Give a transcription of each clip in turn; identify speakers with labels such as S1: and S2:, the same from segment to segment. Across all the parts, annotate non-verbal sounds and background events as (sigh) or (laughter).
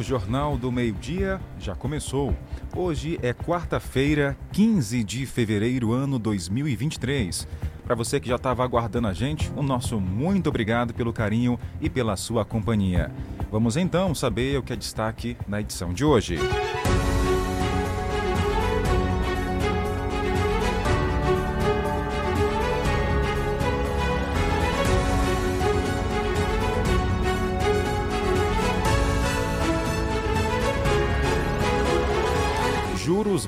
S1: O Jornal do Meio-Dia já começou. Hoje é quarta-feira, 15 de fevereiro, ano 2023. Para você que já estava aguardando a gente, o nosso muito obrigado pelo carinho e pela sua companhia. Vamos então saber o que é destaque na edição de hoje. juros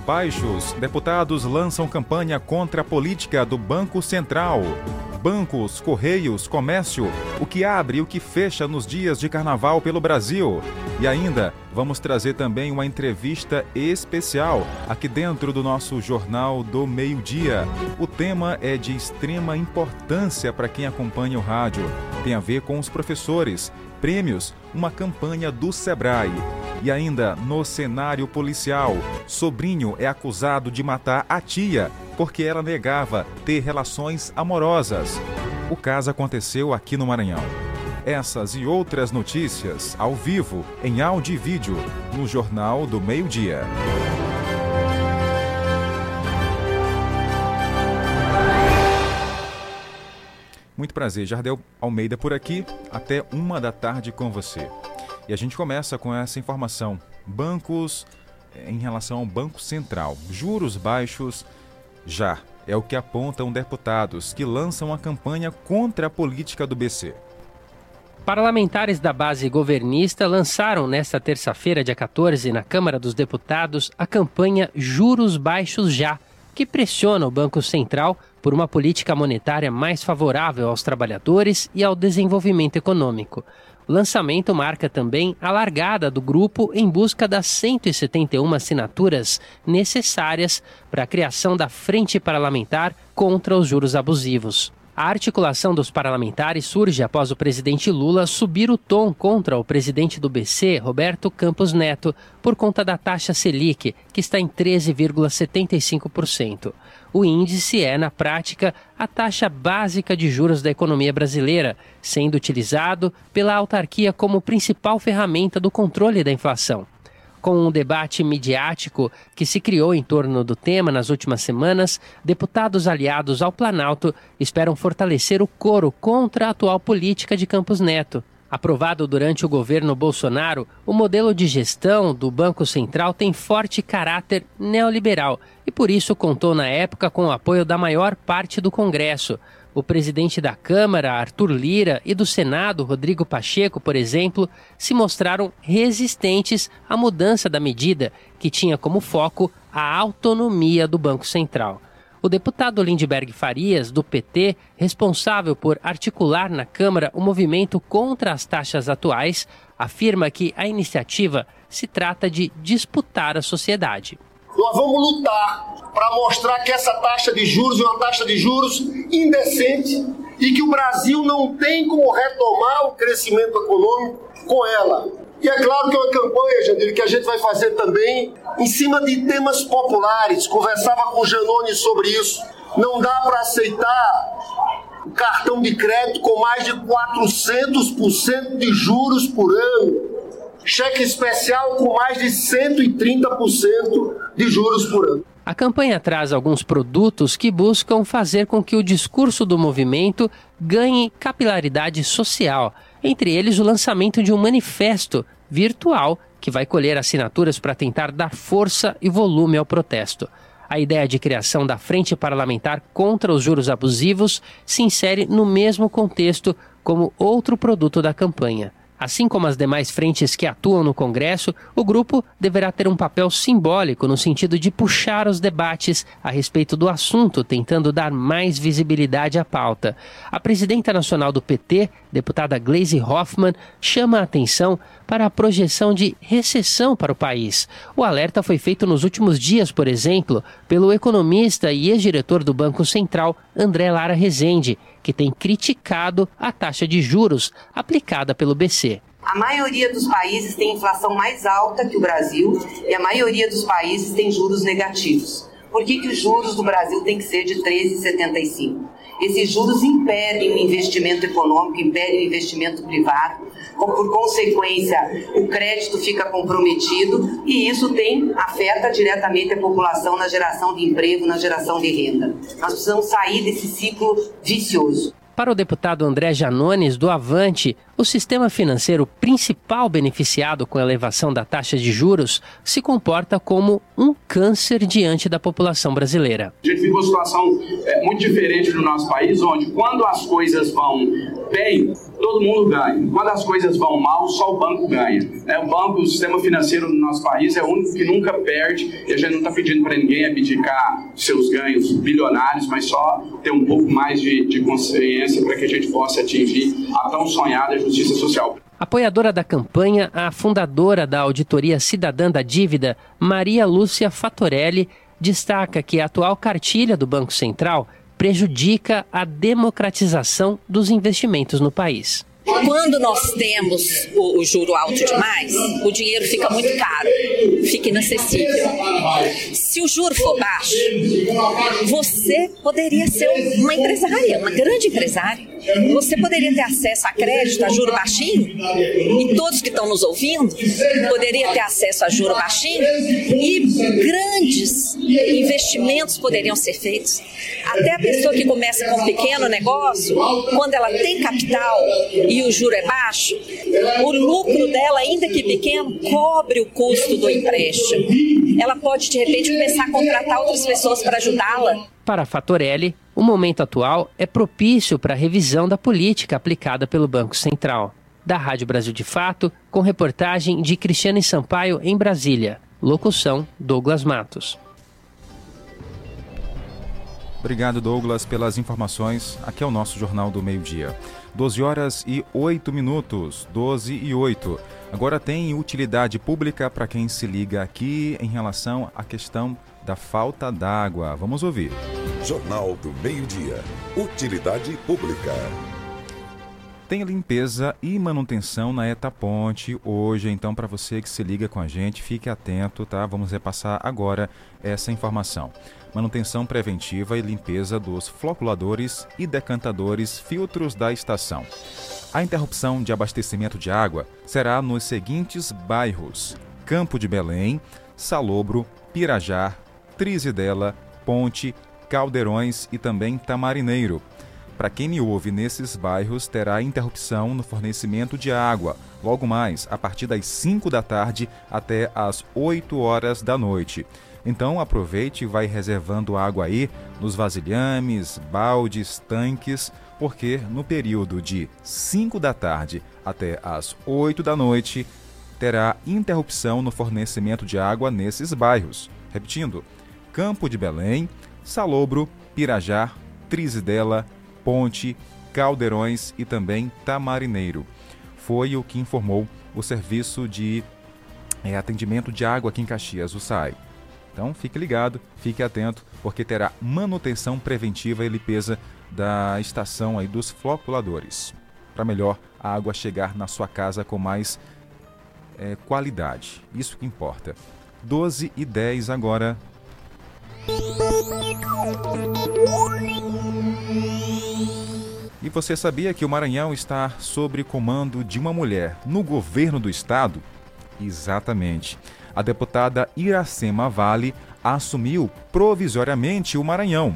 S1: baixos. Deputados lançam campanha contra a política do Banco Central. Bancos, Correios, Comércio, o que abre e o que fecha nos dias de carnaval pelo Brasil. E ainda vamos trazer também uma entrevista especial aqui dentro do nosso Jornal do Meio-Dia. O tema é de extrema importância para quem acompanha o rádio. Tem a ver com os professores. Prêmios, uma campanha do Sebrae. E ainda no cenário policial, sobrinho é acusado de matar a tia porque ela negava ter relações amorosas. O caso aconteceu aqui no Maranhão. Essas e outras notícias ao vivo, em áudio e vídeo, no Jornal do Meio-Dia. Muito prazer, Jardel Almeida por aqui, até uma da tarde com você. E a gente começa com essa informação. Bancos eh, em relação ao Banco Central. Juros baixos já é o que apontam deputados que lançam a campanha contra a política do BC.
S2: Parlamentares da base governista lançaram nesta terça-feira, dia 14, na Câmara dos Deputados, a campanha Juros Baixos Já, que pressiona o Banco Central por uma política monetária mais favorável aos trabalhadores e ao desenvolvimento econômico. O lançamento marca também a largada do grupo em busca das 171 assinaturas necessárias para a criação da Frente Parlamentar contra os Juros Abusivos. A articulação dos parlamentares surge após o presidente Lula subir o tom contra o presidente do BC, Roberto Campos Neto, por conta da taxa Selic, que está em 13,75%. O índice é, na prática, a taxa básica de juros da economia brasileira, sendo utilizado pela autarquia como principal ferramenta do controle da inflação com um debate midiático que se criou em torno do tema nas últimas semanas, deputados aliados ao Planalto esperam fortalecer o coro contra a atual política de Campos Neto. Aprovado durante o governo Bolsonaro, o modelo de gestão do Banco Central tem forte caráter neoliberal e, por isso, contou na época com o apoio da maior parte do Congresso. O presidente da Câmara, Arthur Lira, e do Senado, Rodrigo Pacheco, por exemplo, se mostraram resistentes à mudança da medida, que tinha como foco a autonomia do Banco Central. O deputado Lindbergh Farias, do PT, responsável por articular na Câmara o movimento contra as taxas atuais, afirma que a iniciativa se trata de disputar a sociedade.
S3: Nós vamos lutar para mostrar que essa taxa de juros é uma taxa de juros indecente e que o Brasil não tem como retomar o crescimento econômico com ela. E é claro que é uma campanha, Jandir, que a gente vai fazer também em cima de temas populares. Conversava com o Janone sobre isso. Não dá para aceitar cartão de crédito com mais de 400% de juros por ano cheque especial com mais de 130% de juros por ano.
S2: A campanha traz alguns produtos que buscam fazer com que o discurso do movimento ganhe capilaridade social, entre eles o lançamento de um manifesto virtual que vai colher assinaturas para tentar dar força e volume ao protesto. A ideia de criação da Frente Parlamentar contra os Juros Abusivos se insere no mesmo contexto como outro produto da campanha. Assim como as demais frentes que atuam no Congresso, o grupo deverá ter um papel simbólico no sentido de puxar os debates a respeito do assunto, tentando dar mais visibilidade à pauta. A presidenta nacional do PT, deputada Gleisi Hoffmann, chama a atenção para a projeção de recessão para o país. O alerta foi feito nos últimos dias, por exemplo, pelo economista e ex-diretor do Banco Central, André Lara Rezende que tem criticado a taxa de juros aplicada pelo BC.
S4: A maioria dos países tem inflação mais alta que o Brasil e a maioria dos países tem juros negativos. Por que, que os juros do Brasil tem que ser de 13,75? Esses juros impedem o investimento econômico, impedem o investimento privado, por consequência, o crédito fica comprometido e isso tem afeta diretamente a população na geração de emprego, na geração de renda. Nós precisamos sair desse ciclo vicioso.
S2: Para o deputado André Janones, do Avante, o sistema financeiro principal beneficiado com a elevação da taxa de juros se comporta como um câncer diante da população brasileira.
S5: A gente vive uma situação é, muito diferente no nosso país, onde quando as coisas vão bem, todo mundo ganha. Quando as coisas vão mal, só o banco ganha. É, o banco, o sistema financeiro no nosso país é o único que nunca perde e a gente não está pedindo para ninguém abdicar seus ganhos bilionários, mas só ter um pouco mais de, de consciência para que a gente possa atingir a tão sonhada justiça social.
S2: Apoiadora da campanha, a fundadora da Auditoria Cidadã da Dívida, Maria Lúcia Fatorelli, destaca que a atual cartilha do Banco Central prejudica a democratização dos investimentos no país.
S6: Quando nós temos o, o, juro alto demais, o dinheiro fica muito caro, fica inacessível. Se o juro for baixo, você poderia ser uma empresária, uma grande empresária. Você poderia ter acesso a crédito a juro baixinho, e todos que estão nos ouvindo poderiam ter acesso a juro baixinho, e grandes investimentos poderiam ser feitos. Até a pessoa que começa com um pequeno negócio, quando ela tem capital e o juro é baixo, o lucro dela, ainda que pequeno, cobre o custo do empréstimo. Ela pode, de repente, começar a contratar outras pessoas para ajudá-la.
S2: Para a Fatorelli, o momento atual é propício para a revisão da política aplicada pelo Banco Central. Da Rádio Brasil de Fato, com reportagem de Cristiane Sampaio em Brasília. Locução: Douglas Matos.
S1: Obrigado, Douglas, pelas informações. Aqui é o nosso Jornal do Meio-Dia. 12 horas e 8 minutos. 12 e 8. Agora tem utilidade pública para quem se liga aqui em relação à questão da falta d'água. Vamos ouvir.
S7: Jornal do Meio-Dia. Utilidade pública.
S1: Tem limpeza e manutenção na ETA Ponte hoje, então para você que se liga com a gente, fique atento, tá? Vamos repassar agora essa informação manutenção preventiva e limpeza dos floculadores e decantadores filtros da estação. A interrupção de abastecimento de água será nos seguintes bairros: Campo de Belém, Salobro, Pirajá, Trizidela, Ponte, Caldeirões e também Tamarineiro. Para quem me ouve nesses bairros, terá interrupção no fornecimento de água, logo mais a partir das 5 da tarde até as 8 horas da noite. Então aproveite e vai reservando água aí nos vasilhames, baldes, tanques, porque no período de 5 da tarde até as 8 da noite terá interrupção no fornecimento de água nesses bairros. Repetindo: Campo de Belém, Salobro, Pirajá, Trizidela, Ponte, Caldeirões e também Tamarineiro. Foi o que informou o Serviço de é, Atendimento de Água aqui em Caxias, o SAI. Então fique ligado, fique atento, porque terá manutenção preventiva e limpeza da estação aí dos floculadores, para melhor a água chegar na sua casa com mais é, qualidade. Isso que importa. 12 e 10 agora. E você sabia que o Maranhão está sob comando de uma mulher no governo do estado? Exatamente a deputada Iracema Vale assumiu provisoriamente o Maranhão.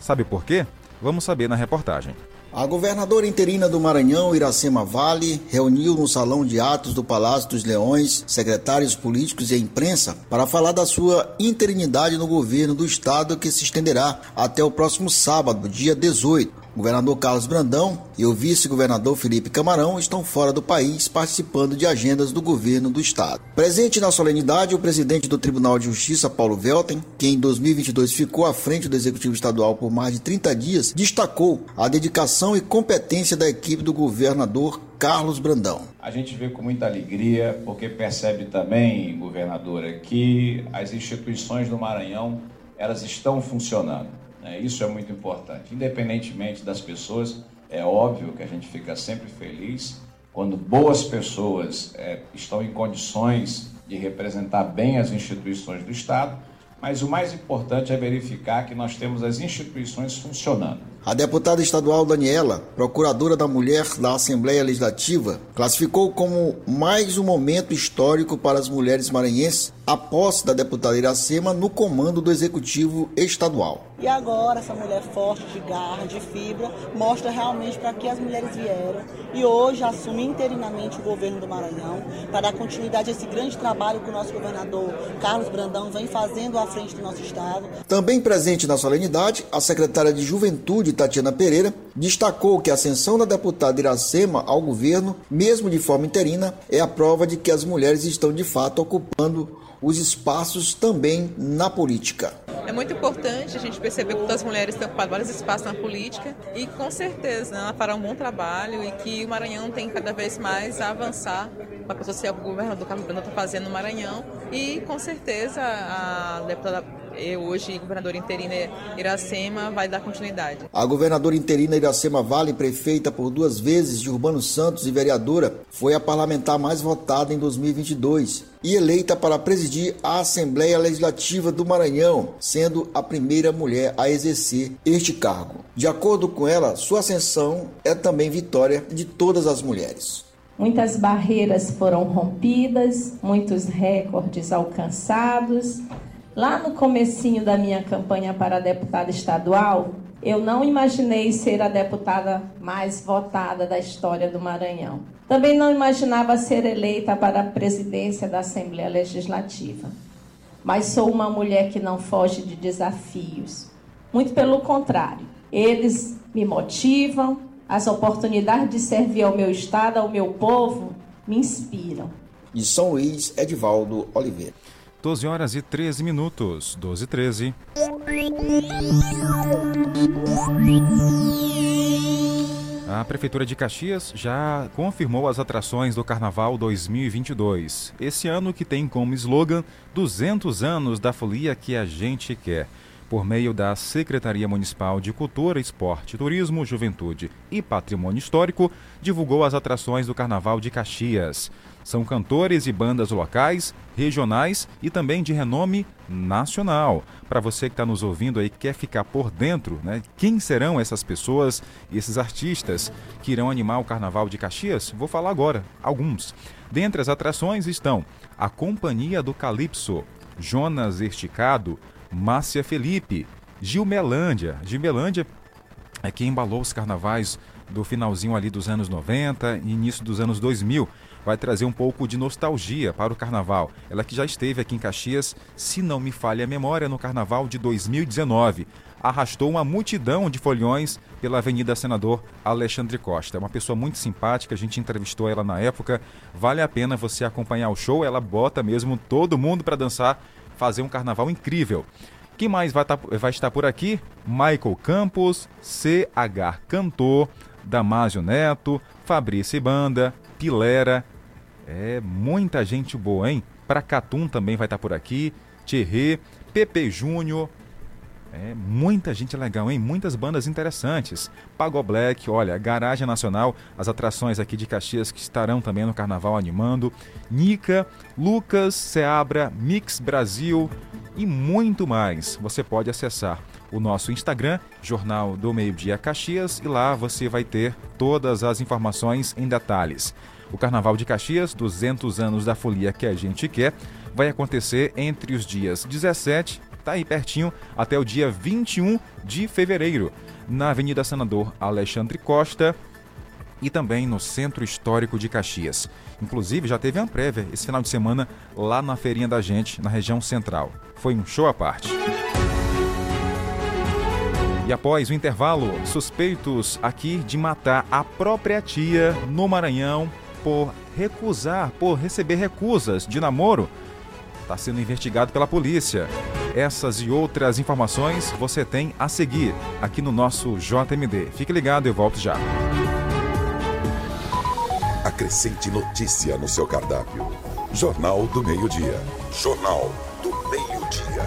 S1: Sabe por quê? Vamos saber na reportagem.
S8: A governadora interina do Maranhão, Iracema Vale, reuniu no Salão de Atos do Palácio dos Leões secretários políticos e a imprensa para falar da sua interinidade no governo do estado que se estenderá até o próximo sábado, dia 18. Governador Carlos Brandão e o vice-governador Felipe Camarão estão fora do país participando de agendas do governo do estado. Presente na solenidade, o presidente do Tribunal de Justiça, Paulo Velten, que em 2022 ficou à frente do Executivo Estadual por mais de 30 dias, destacou a dedicação e competência da equipe do governador Carlos Brandão.
S9: A gente vê com muita alegria, porque percebe também, governadora, que as instituições do Maranhão elas estão funcionando né? Isso é muito importante. Independentemente das pessoas, é óbvio que a gente fica sempre feliz quando boas pessoas é, estão em condições de representar bem as instituições do Estado, Mas o mais importante é verificar que nós temos as instituições funcionando.
S8: A deputada estadual Daniela, procuradora da mulher da Assembleia Legislativa, classificou como mais um momento histórico para as mulheres maranhenses a posse da deputada Iracema no comando do Executivo Estadual.
S10: E agora, essa mulher forte, de garra, de fibra, mostra realmente para que as mulheres vieram e hoje assume interinamente o governo do Maranhão para dar continuidade a esse grande trabalho que o nosso governador Carlos Brandão vem fazendo à frente do nosso estado.
S8: Também presente na solenidade, a secretária de Juventude, Tatiana Pereira, destacou que a ascensão da deputada Iracema ao governo, mesmo de forma interina, é a prova de que as mulheres estão de fato ocupando os espaços também na política.
S11: É muito importante a gente perceber que as mulheres têm ocupado vários espaços na política e com certeza né, ela fará um bom trabalho e que o Maranhão tem cada vez mais a avançar com a pessoa que o governador Carlos Brandão está fazendo no Maranhão e com certeza a deputada e hoje governadora interina Iracema vai dar continuidade.
S8: A governadora interina Iracema Vale, prefeita por duas vezes de Urbano Santos e vereadora, foi a parlamentar mais votada em 2022 e eleita para presidir a Assembleia Legislativa do Maranhão, sendo a primeira mulher a exercer este cargo. De acordo com ela, sua ascensão é também vitória de todas as mulheres.
S12: Muitas barreiras foram rompidas, muitos recordes alcançados, Lá no comecinho da minha campanha para deputada estadual, eu não imaginei ser a deputada mais votada da história do Maranhão. Também não imaginava ser eleita para a presidência da Assembleia Legislativa. Mas sou uma mulher que não foge de desafios. Muito pelo contrário, eles me motivam, as oportunidades de servir ao meu estado, ao meu povo, me inspiram.
S8: De São Luís, Edivaldo Oliveira.
S1: 12 horas e 13 minutos. 12 e 13. A Prefeitura de Caxias já confirmou as atrações do Carnaval 2022. Esse ano que tem como slogan 200 anos da folia que a gente quer por meio da Secretaria Municipal de Cultura, Esporte, Turismo, Juventude e Patrimônio Histórico, divulgou as atrações do Carnaval de Caxias. São cantores e bandas locais, regionais e também de renome nacional. Para você que está nos ouvindo aí, quer ficar por dentro, né? Quem serão essas pessoas e esses artistas que irão animar o Carnaval de Caxias? Vou falar agora, alguns. Dentre as atrações estão a Companhia do Calypso, Jonas Esticado, Márcia Felipe, Gilmelândia. Gilmelândia é quem embalou os carnavais do finalzinho ali dos anos 90 e início dos anos 2000 vai trazer um pouco de nostalgia para o carnaval. Ela que já esteve aqui em Caxias, se não me falha a memória, no carnaval de 2019. Arrastou uma multidão de folhões pela Avenida Senador Alexandre Costa. É uma pessoa muito simpática, a gente entrevistou ela na época. Vale a pena você acompanhar o show, ela bota mesmo todo mundo para dançar, fazer um carnaval incrível. Quem mais vai, tá, vai estar por aqui? Michael Campos, CH Cantor, Damásio Neto, Fabrício Banda, Pilera, é, muita gente boa, hein? Pracatum também vai estar tá por aqui. Thierry, Pepe Júnior. É, muita gente legal, hein? Muitas bandas interessantes. Pago Black, olha, Garagem Nacional, as atrações aqui de Caxias que estarão também no Carnaval animando. Nica, Lucas, Seabra, Mix Brasil e muito mais. Você pode acessar o nosso Instagram, Jornal do Meio Dia Caxias, e lá você vai ter todas as informações em detalhes. O Carnaval de Caxias, 200 anos da folia que a gente quer, vai acontecer entre os dias 17, tá aí pertinho, até o dia 21 de fevereiro, na Avenida Senador Alexandre Costa e também no Centro Histórico de Caxias. Inclusive, já teve uma prévia esse final de semana lá na feirinha da gente, na região central. Foi um show à parte. E após o intervalo, suspeitos aqui de matar a própria tia no Maranhão por recusar, por receber recusas de namoro, está sendo investigado pela polícia. Essas e outras informações você tem a seguir aqui no nosso JMD. Fique ligado, eu volto já.
S7: Acrescente notícia no seu cardápio. Jornal do Meio-Dia. Jornal do Meio-Dia.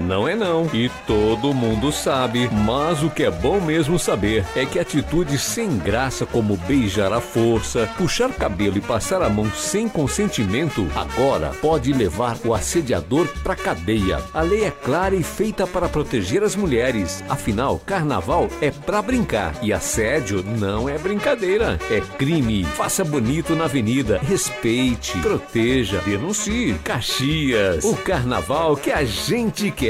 S13: Não é não. E todo mundo sabe. Mas o que é bom mesmo saber é que atitudes sem graça como beijar à força, puxar cabelo e passar a mão sem consentimento agora pode levar o assediador pra cadeia. A lei é clara e feita para proteger as mulheres. Afinal, carnaval é pra brincar e assédio não é brincadeira, é crime. Faça bonito na avenida, respeite, proteja, denuncie. Caxias, o carnaval que a gente quer.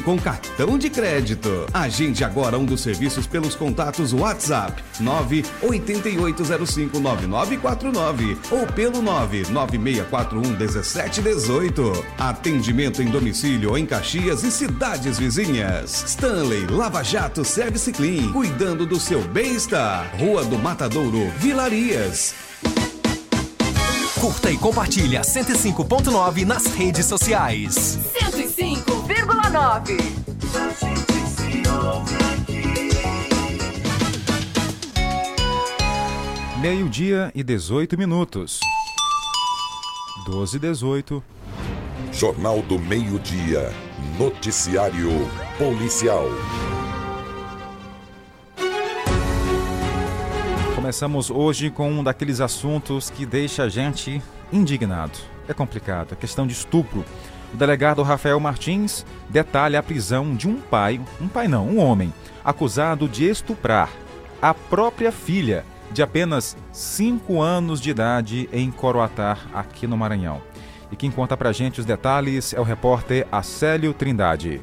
S14: com cartão de crédito. Agende agora um dos serviços pelos contatos WhatsApp 988059949 ou pelo 996411718. Atendimento em domicílio em Caxias e cidades vizinhas. Stanley Lava Jato Service Clean, cuidando do seu bem-estar. Rua do Matadouro, Vilarias.
S15: Curta e compartilha 105.9 nas redes sociais.
S16: 105,9.
S1: Meio-dia e 18 minutos. 12 e 18.
S7: Jornal do Meio-Dia. Noticiário Policial.
S1: Começamos hoje com um daqueles assuntos que deixa a gente indignado. É complicado, a questão de estupro. O delegado Rafael Martins detalha a prisão de um pai, um pai não, um homem, acusado de estuprar a própria filha de apenas 5 anos de idade em Coroatá, aqui no Maranhão. E quem conta pra gente os detalhes é o repórter Acélio Trindade.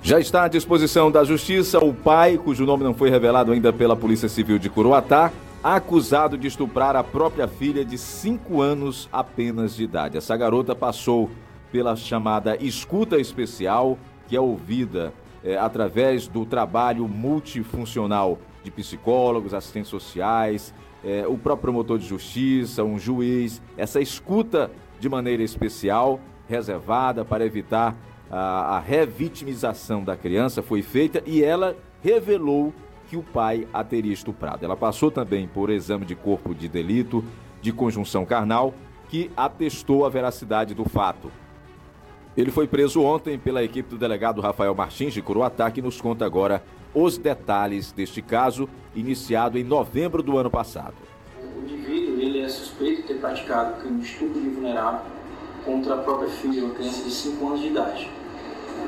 S17: Já está à disposição da Justiça o pai, cujo nome não foi revelado ainda pela Polícia Civil de Coroatá, acusado de estuprar a própria filha de 5 anos apenas de idade. Essa garota passou pela chamada escuta especial, que é ouvida é, através do trabalho multifuncional de psicólogos, assistentes sociais, é, o próprio promotor de justiça, um juiz. Essa escuta de maneira especial, reservada para evitar a, a revitimização da criança, foi feita e ela revelou que o pai a teria estuprado. Ela passou também por exame de corpo de delito de conjunção carnal, que atestou a veracidade do fato. Ele foi preso ontem pela equipe do delegado Rafael Martins de Coroatá, que nos conta agora os detalhes deste caso, iniciado em novembro do ano passado.
S18: O indivíduo ele é suspeito de ter praticado crime de estupro de vulnerável contra a própria filha, uma criança de 5 anos de idade.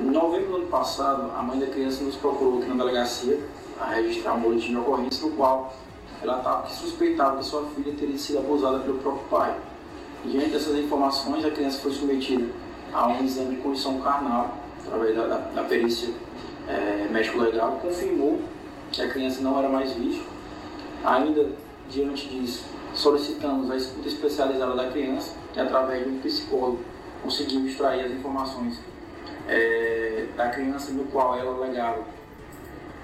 S18: Em novembro do ano passado, a mãe da criança nos procurou aqui na delegacia a registrar um boletim de ocorrência no qual ela estava suspeitava que sua filha teria sido abusada pelo próprio pai. Diante dessas informações, a criança foi submetida a um exame de condição carnal, através da, da, da perícia é, médico legal, confirmou que a criança não era mais vítima. Ainda diante disso, solicitamos a escuta especializada da criança, que através de um psicólogo conseguiu extrair as informações é, da criança no qual ela alegava,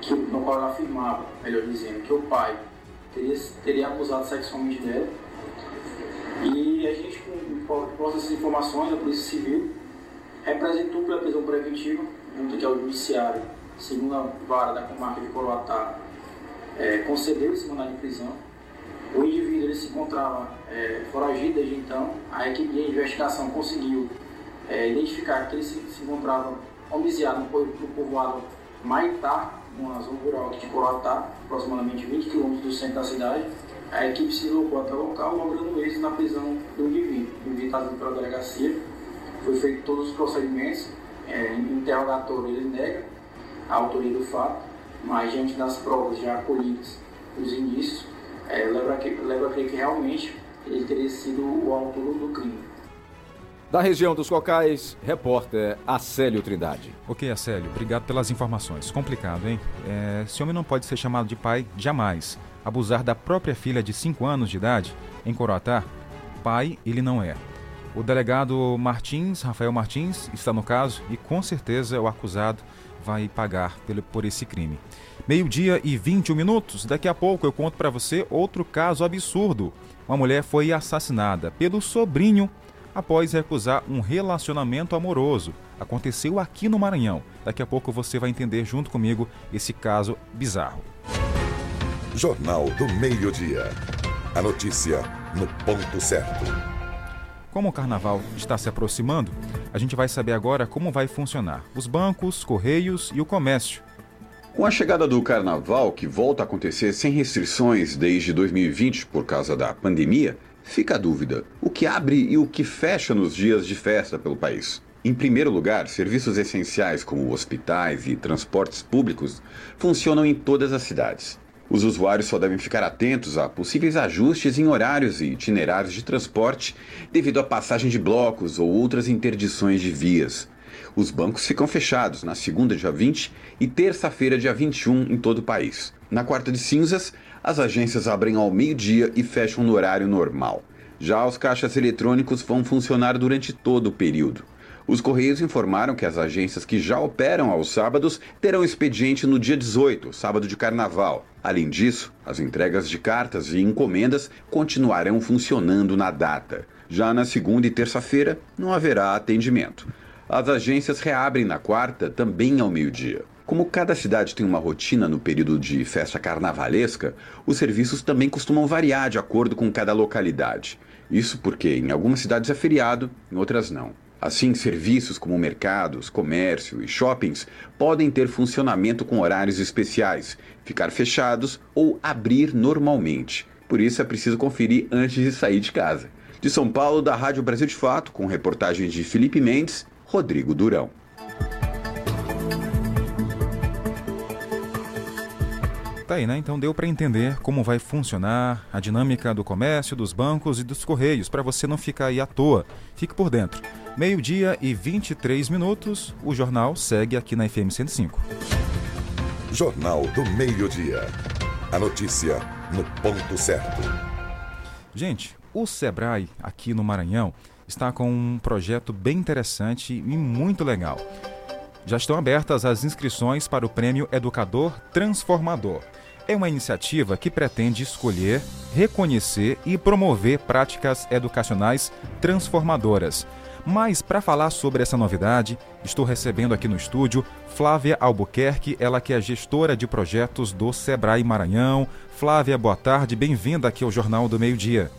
S18: que, no qual ela afirmava, melhor dizendo, que o pai teria, teria abusado sexualmente dela. E a gente, com, com essas informações, a Polícia Civil representou pela prisão preventiva junto aqui ao Judiciário, segunda vara da comarca de Coroatá, é, concedeu esse mandado de prisão. O indivíduo ele se encontrava é, foragido desde então. A equipe de investigação conseguiu é, identificar que ele se, se encontrava homiciado no, no povoado Maitá, numa zona rural aqui de Coroatá, aproximadamente 20 quilômetros do centro da cidade. A equipe se deslocou até o local, logrando êxito na prisão do indivíduo. O indivíduo está pela delegacia. Foi feito todos os procedimentos é, interrogatório ele nega a autoria do fato, mas diante das provas já colhidas, os indícios, é, leva, a, leva a crer que realmente ele teria sido o autor do crime.
S17: Da região dos Cocais, repórter Acélio Trindade.
S1: Ok, Acélio, obrigado pelas informações. Complicado, hein? É, esse homem não pode ser chamado de pai jamais. Abusar da própria filha de 5 anos de idade, em Coroatá, pai ele não é. O delegado Martins, Rafael Martins, está no caso e com certeza o acusado vai pagar por esse crime. Meio-dia e 21 minutos. Daqui a pouco eu conto para você outro caso absurdo. Uma mulher foi assassinada pelo sobrinho após recusar um relacionamento amoroso. Aconteceu aqui no Maranhão. Daqui a pouco você vai entender junto comigo esse caso bizarro.
S7: Jornal do Meio-Dia. A notícia no ponto certo.
S1: Como o carnaval está se aproximando, a gente vai saber agora como vai funcionar os bancos, correios e o comércio.
S16: Com a chegada do carnaval, que volta a acontecer sem restrições desde 2020 por causa da pandemia, fica a dúvida: o que abre e o que fecha nos dias de festa pelo país? Em primeiro lugar, serviços essenciais como hospitais e transportes públicos funcionam em todas as cidades. Os usuários só devem ficar atentos a possíveis ajustes em horários e itinerários de transporte devido à passagem de blocos ou outras interdições de vias. Os bancos ficam fechados na segunda, dia 20 e terça-feira, dia 21, em todo o país. Na quarta de cinzas, as agências abrem ao meio-dia e fecham no horário normal. Já os caixas eletrônicos vão funcionar durante todo o período. Os Correios informaram que as agências que já operam aos sábados terão expediente no dia 18, sábado de carnaval. Além disso, as entregas de cartas e encomendas continuarão funcionando na data. Já na segunda e terça-feira, não haverá atendimento. As agências reabrem na quarta, também ao meio-dia. Como cada cidade tem uma rotina no período de festa carnavalesca, os serviços também costumam variar de acordo com cada localidade. Isso porque em algumas cidades é feriado, em outras não. Assim, serviços como mercados, comércio e shoppings podem ter funcionamento com horários especiais, ficar fechados ou abrir normalmente. Por isso é preciso conferir antes de sair de casa. De São Paulo, da Rádio Brasil de Fato, com reportagens de Felipe Mendes Rodrigo Durão.
S1: Tá aí, né? Então deu para entender como vai funcionar a dinâmica do comércio, dos bancos e dos correios, para você não ficar aí à toa. Fique por dentro. Meio-dia e 23 minutos, o jornal segue aqui na FM 105.
S7: Jornal do Meio-Dia. A notícia no ponto certo.
S1: Gente, o Sebrae aqui no Maranhão está com um projeto bem interessante e muito legal. Já estão abertas as inscrições para o Prêmio Educador Transformador. É uma iniciativa que pretende escolher, reconhecer e promover práticas educacionais transformadoras. Mas para falar sobre essa novidade, estou recebendo aqui no estúdio Flávia Albuquerque, ela que é gestora de projetos do Sebrae Maranhão. Flávia, boa tarde, bem-vinda aqui ao Jornal do Meio Dia.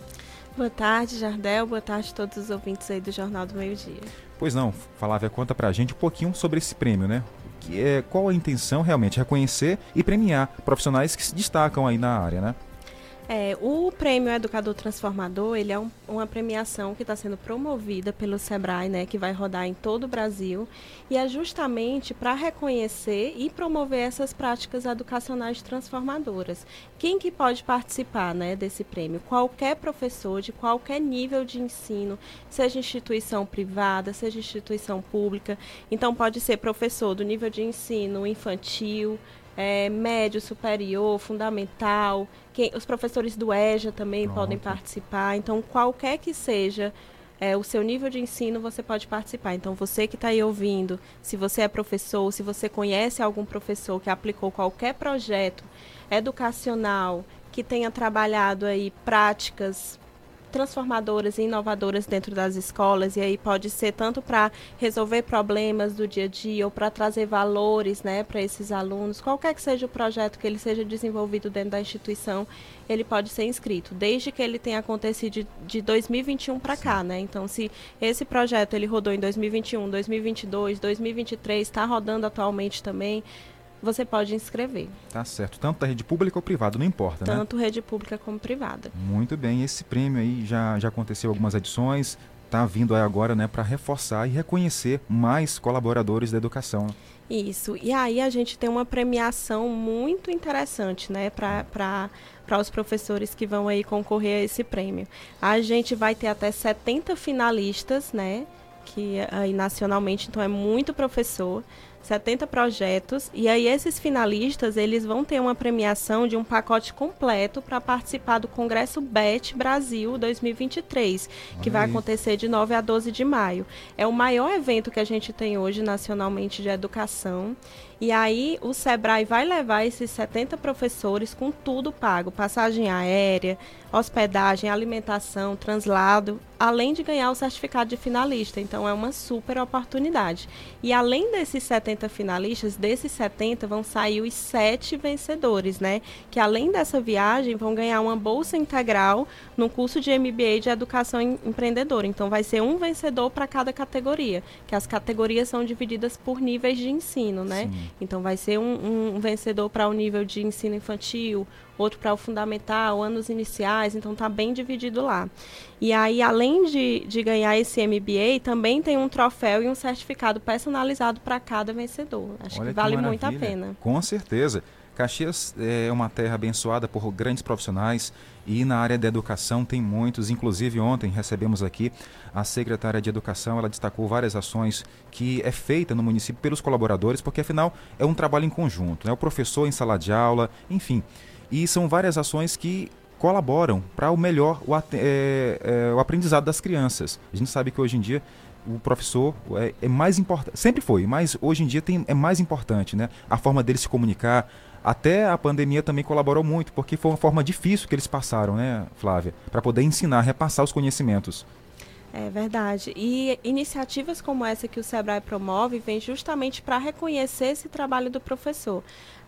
S19: Boa tarde, Jardel. Boa tarde a todos os ouvintes aí do Jornal do Meio Dia.
S1: Pois não, Flávia, conta pra gente um pouquinho sobre esse prêmio, né? Que é, qual a intenção realmente? Reconhecer e premiar profissionais que se destacam aí na área, né?
S19: É, o Prêmio Educador Transformador, ele é um, uma premiação que está sendo promovida pelo SEBRAE, né, que vai rodar em todo o Brasil, e é justamente para reconhecer e promover essas práticas educacionais transformadoras. Quem que pode participar, né, desse prêmio? Qualquer professor de qualquer nível de ensino, seja instituição privada, seja instituição pública. Então pode ser professor do nível de ensino infantil, é, médio, superior, fundamental. Quem, os professores do EJA também Pronto. podem participar. Então, qualquer que seja é, o seu nível de ensino, você pode participar. Então, você que está aí ouvindo, se você é professor, se você conhece algum professor que aplicou qualquer projeto educacional que tenha trabalhado aí práticas transformadoras e inovadoras dentro das escolas, e aí pode ser tanto para resolver problemas do dia a dia ou para trazer valores né, para esses alunos, qualquer que seja o projeto que ele seja desenvolvido dentro da instituição, ele pode ser inscrito, desde que ele tenha acontecido de, de 2021 para cá, né? Então, se esse projeto ele rodou em 2021, 2022, 2023, está rodando atualmente também, você pode inscrever.
S1: Tá certo. Tanto da rede pública ou privada, não importa,
S19: Tanto né? Tanto rede pública como privada.
S1: Muito bem. Esse prêmio aí já, já aconteceu algumas edições, está vindo aí agora né, para reforçar e reconhecer mais colaboradores da educação.
S19: Isso. E aí a gente tem uma premiação muito interessante, né, para os professores que vão aí concorrer a esse prêmio. A gente vai ter até 70 finalistas, né, que aí nacionalmente, então é muito professor 70 projetos e aí esses finalistas eles vão ter uma premiação de um pacote completo para participar do Congresso BET Brasil 2023, que vai acontecer de 9 a 12 de maio. É o maior evento que a gente tem hoje nacionalmente de educação. E aí o Sebrae vai levar esses 70 professores com tudo pago, passagem aérea, hospedagem, alimentação, translado, além de ganhar o certificado de finalista. Então é uma super oportunidade. E além desses 70 finalistas, desses 70 vão sair os sete vencedores, né? Que além dessa viagem vão ganhar uma bolsa integral no curso de MBA de Educação Empreendedora. Então vai ser um vencedor para cada categoria, que as categorias são divididas por níveis de ensino, né? Sim. Então vai ser um, um vencedor para o nível de ensino infantil, outro para o fundamental, anos iniciais, então está bem dividido lá. E aí, além de, de ganhar esse MBA, também tem um troféu e um certificado personalizado para cada vencedor. Acho Olha que vale que muito a pena.
S1: Com certeza. Caxias é uma terra abençoada por grandes profissionais e na área da educação tem muitos. Inclusive ontem recebemos aqui a secretária de Educação, ela destacou várias ações que é feita no município pelos colaboradores, porque afinal é um trabalho em conjunto, né? O professor em sala de aula, enfim. E são várias ações que colaboram para o melhor o, é, é, o, aprendizado das crianças. A gente sabe que hoje em dia o professor é, é mais importante, sempre foi, mas hoje em dia tem, é mais importante, né? A forma dele se comunicar. Até a pandemia também colaborou muito, porque foi uma forma difícil que eles passaram, né, Flávia? Para poder ensinar, repassar os conhecimentos.
S19: É verdade. E iniciativas como essa que o Sebrae promove vem justamente para reconhecer esse trabalho do professor.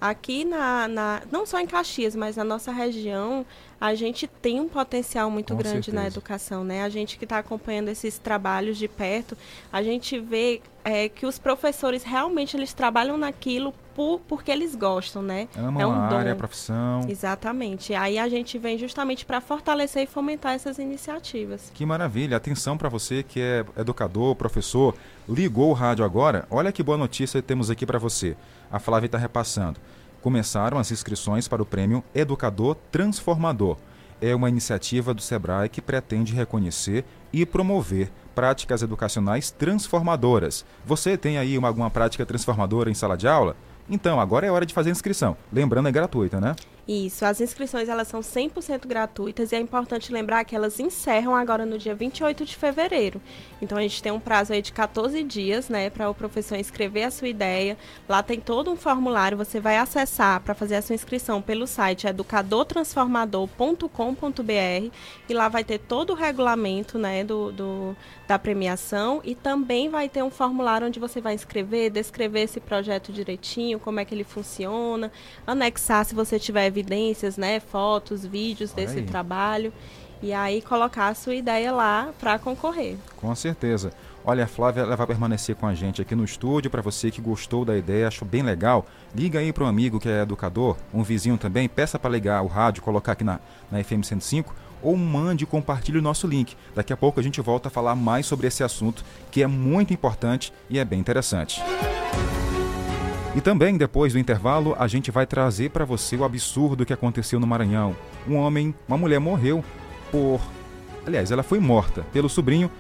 S19: Aqui na, na, não só em Caxias, mas na nossa região, a gente tem um potencial muito Com grande certeza. na educação, né? A gente que está acompanhando esses trabalhos de perto, a gente vê é, que os professores realmente eles trabalham naquilo por, porque eles gostam, né?
S1: Amam é um a dom. área, a profissão.
S19: Exatamente. Aí a gente vem justamente para fortalecer e fomentar essas iniciativas.
S1: Que maravilha. Atenção para você que é educador, professor, ligou o rádio agora. Olha que boa notícia temos aqui para você. A Flávia está repassando. Começaram as inscrições para o prêmio Educador Transformador. É uma iniciativa do Sebrae que pretende reconhecer e promover práticas educacionais transformadoras. Você tem aí uma, alguma prática transformadora em sala de aula? Então, agora é hora de fazer a inscrição. Lembrando, é gratuita, né?
S19: Isso, as inscrições elas são 100% gratuitas e é importante lembrar que elas encerram agora no dia 28 de fevereiro. Então a gente tem um prazo aí de 14 dias, né, para o professor inscrever a sua ideia. Lá tem todo um formulário, você vai acessar para fazer a sua inscrição pelo site educadortransformador.com.br e lá vai ter todo o regulamento, né, do, do da premiação e também vai ter um formulário onde você vai escrever, descrever esse projeto direitinho, como é que ele funciona, anexar se você tiver evidências, né, fotos, vídeos Olha desse aí. trabalho e aí colocar a sua ideia lá para concorrer.
S1: Com certeza. Olha, a Flávia ela vai permanecer com a gente aqui no estúdio. Para você que gostou da ideia, achou bem legal, liga aí para um amigo que é educador, um vizinho também, peça para ligar o rádio, colocar aqui na, na FM 105 ou mande e compartilhe o nosso link. Daqui a pouco a gente volta a falar mais sobre esse assunto que é muito importante e é bem interessante. E também, depois do intervalo, a gente vai trazer para você o absurdo que aconteceu no Maranhão. Um homem, uma mulher morreu por. Aliás, ela foi morta pelo sobrinho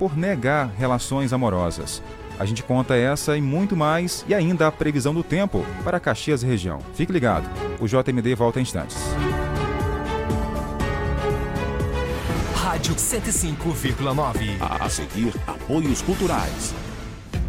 S1: por negar relações amorosas. A gente conta essa e muito mais, e ainda a previsão do tempo para Caxias e região. Fique ligado, o JMD volta em instantes.
S15: Rádio 105,9.
S14: A seguir, apoios culturais.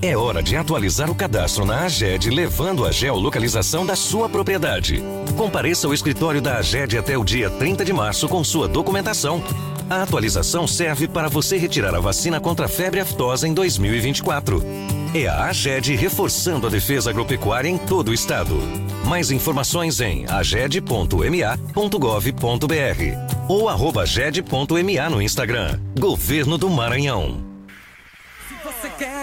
S20: É hora de atualizar o cadastro na AGED, levando a geolocalização da sua propriedade. Compareça ao escritório da AGED até o dia 30 de março com sua documentação. A atualização serve para você retirar a vacina contra a febre aftosa em 2024. É a AGED reforçando a defesa agropecuária em todo o estado. Mais informações em aged.ma.gov.br ou aged.ma no Instagram. Governo do Maranhão.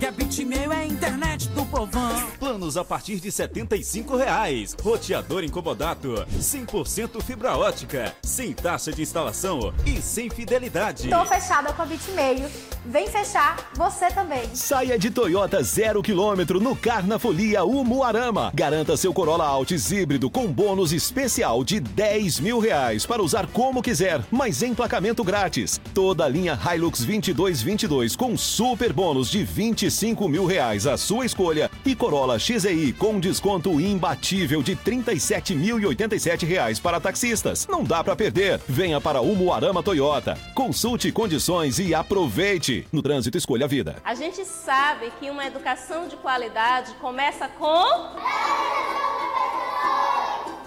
S21: Que a Bitmail é a internet do povão.
S22: Planos a partir de 75 reais. Roteador incomodato. 100% fibra ótica. Sem taxa de instalação e sem fidelidade.
S23: Tô fechada com a Bitmail. Vem fechar você também.
S22: Saia de Toyota zero quilômetro no Carnafolia Umuarama. Garanta seu Corolla Altis híbrido com bônus especial de 10 mil reais para usar como quiser, mas emplacamento grátis. Toda a linha Hilux 2222 com super bônus de 25 mil reais à sua escolha e Corolla XEI com desconto imbatível de 37.087 reais para taxistas. Não dá para perder. Venha para Umuarama Toyota. Consulte condições e aproveite. No trânsito, escolha a vida.
S24: A gente sabe que uma educação de qualidade começa com.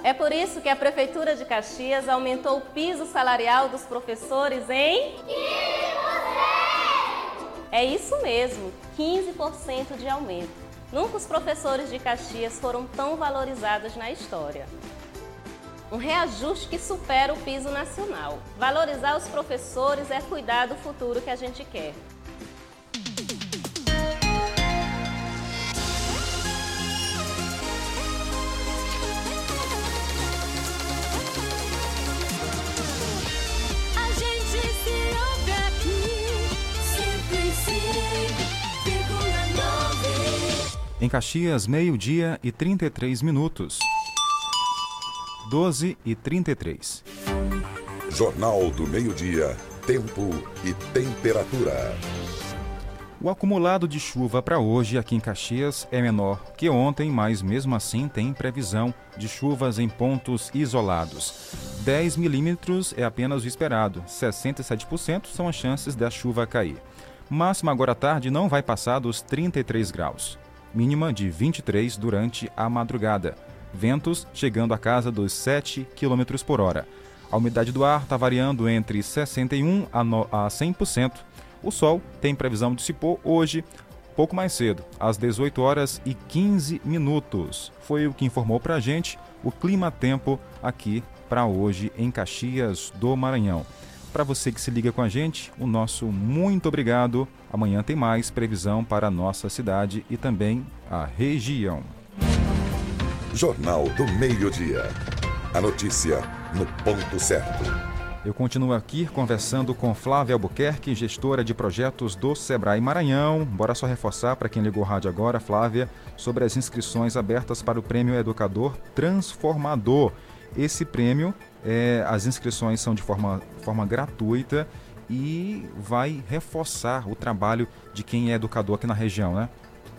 S24: É por isso que a Prefeitura de Caxias aumentou o piso salarial dos professores em. É isso mesmo, 15% de aumento. Nunca os professores de Caxias foram tão valorizados na história. Um reajuste que supera o piso nacional. Valorizar os professores é cuidar do futuro que a gente quer.
S1: Em Caxias, meio-dia e 33 minutos. 12 e 33.
S7: Jornal do Meio-Dia, Tempo e Temperatura.
S1: O acumulado de chuva para hoje aqui em Caxias é menor que ontem, mas mesmo assim tem previsão de chuvas em pontos isolados. 10 milímetros é apenas o esperado, 67% são as chances da chuva cair. Máxima agora à tarde não vai passar dos 33 graus, mínima de 23 durante a madrugada. Ventos chegando a casa dos 7 km por hora. A umidade do ar está variando entre 61% a no- a 100%. O sol tem previsão de se pôr hoje, pouco mais cedo, às 18 horas e 15 minutos. Foi o que informou para a gente o Clima Tempo aqui para hoje em Caxias do Maranhão. Para você que se liga com a gente, o nosso muito obrigado. Amanhã tem mais previsão para a nossa cidade e também a região.
S7: Jornal do Meio-Dia. A notícia no ponto certo.
S1: Eu continuo aqui conversando com Flávia Albuquerque, gestora de projetos do Sebrae Maranhão. Bora só reforçar para quem ligou o rádio agora, Flávia, sobre as inscrições abertas para o Prêmio Educador Transformador. Esse prêmio, é, as inscrições são de forma, forma gratuita e vai reforçar o trabalho de quem é educador aqui na região, né?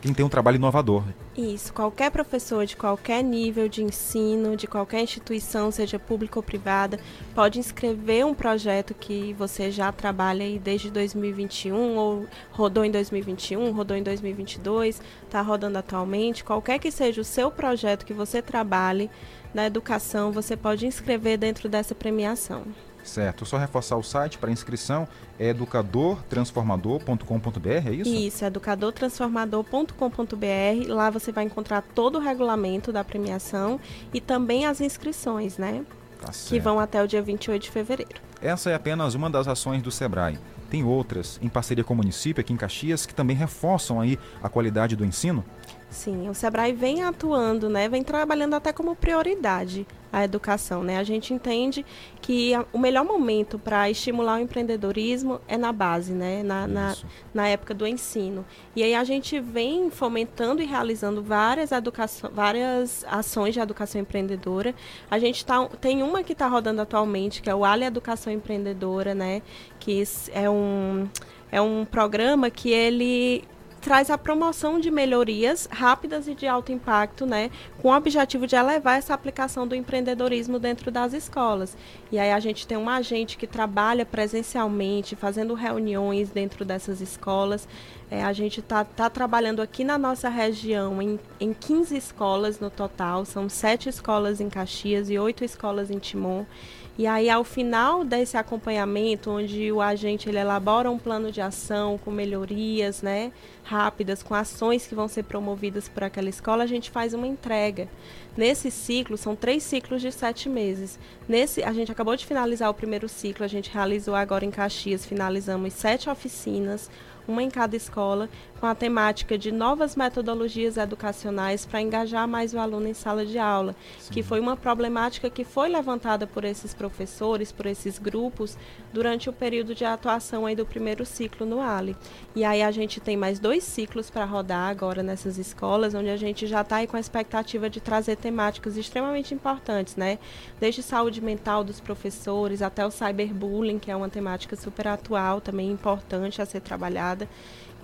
S1: Quem tem um trabalho inovador.
S19: Isso, qualquer professor de qualquer nível de ensino, de qualquer instituição, seja pública ou privada, pode inscrever um projeto que você já trabalha aí desde 2021 ou rodou em 2021, rodou em 2022, está rodando atualmente. Qualquer que seja o seu projeto que você trabalhe na educação, você pode inscrever dentro dessa premiação.
S1: Certo, só reforçar o site para inscrição é educadortransformador.com.br, é isso?
S19: Isso, educadortransformador.com.br. Lá você vai encontrar todo o regulamento da premiação e também as inscrições, né?
S1: Tá
S19: Que vão até o dia 28 de fevereiro.
S1: Essa é apenas uma das ações do Sebrae. Tem outras, em parceria com o município aqui em Caxias, que também reforçam aí a qualidade do ensino?
S19: Sim, o Sebrae vem atuando, né, vem trabalhando até como prioridade a educação, né? A gente entende que a- o melhor momento para estimular o empreendedorismo é na base, né, na, na, na época do ensino. E aí a gente vem fomentando e realizando várias, educação, várias ações de educação empreendedora. A gente tá, tem uma que está rodando atualmente, que é o Ali Educação Empreendedora, né, que é um, é um programa que ele traz a promoção de melhorias rápidas e de alto impacto, né, com o objetivo de elevar essa aplicação do empreendedorismo dentro das escolas. E aí a gente tem um agente que trabalha presencialmente, fazendo reuniões dentro dessas escolas. É, a gente está tá trabalhando aqui na nossa região em, em 15 escolas no total, são sete escolas em Caxias e oito escolas em Timon. E aí, ao final desse acompanhamento, onde o agente ele elabora um plano de ação com melhorias né, rápidas, com ações que vão ser promovidas por aquela escola, a gente faz uma entrega. Nesse ciclo, são três ciclos de sete meses. Nesse, a gente acabou de finalizar o primeiro ciclo, a gente realizou agora em Caxias, finalizamos sete oficinas, uma em cada escola, com a temática de novas metodologias educacionais para engajar mais o aluno em sala de aula, Sim. que foi uma problemática que foi levantada por esses professores, por esses grupos, durante o período de atuação aí do primeiro ciclo no ALE. E aí a gente tem mais dois ciclos para rodar agora nessas escolas, onde a gente já está aí com a expectativa de trazer temáticas extremamente importantes, né? Desde saúde mental dos professores até o cyberbullying, que é uma temática super atual, também importante a ser trabalhada.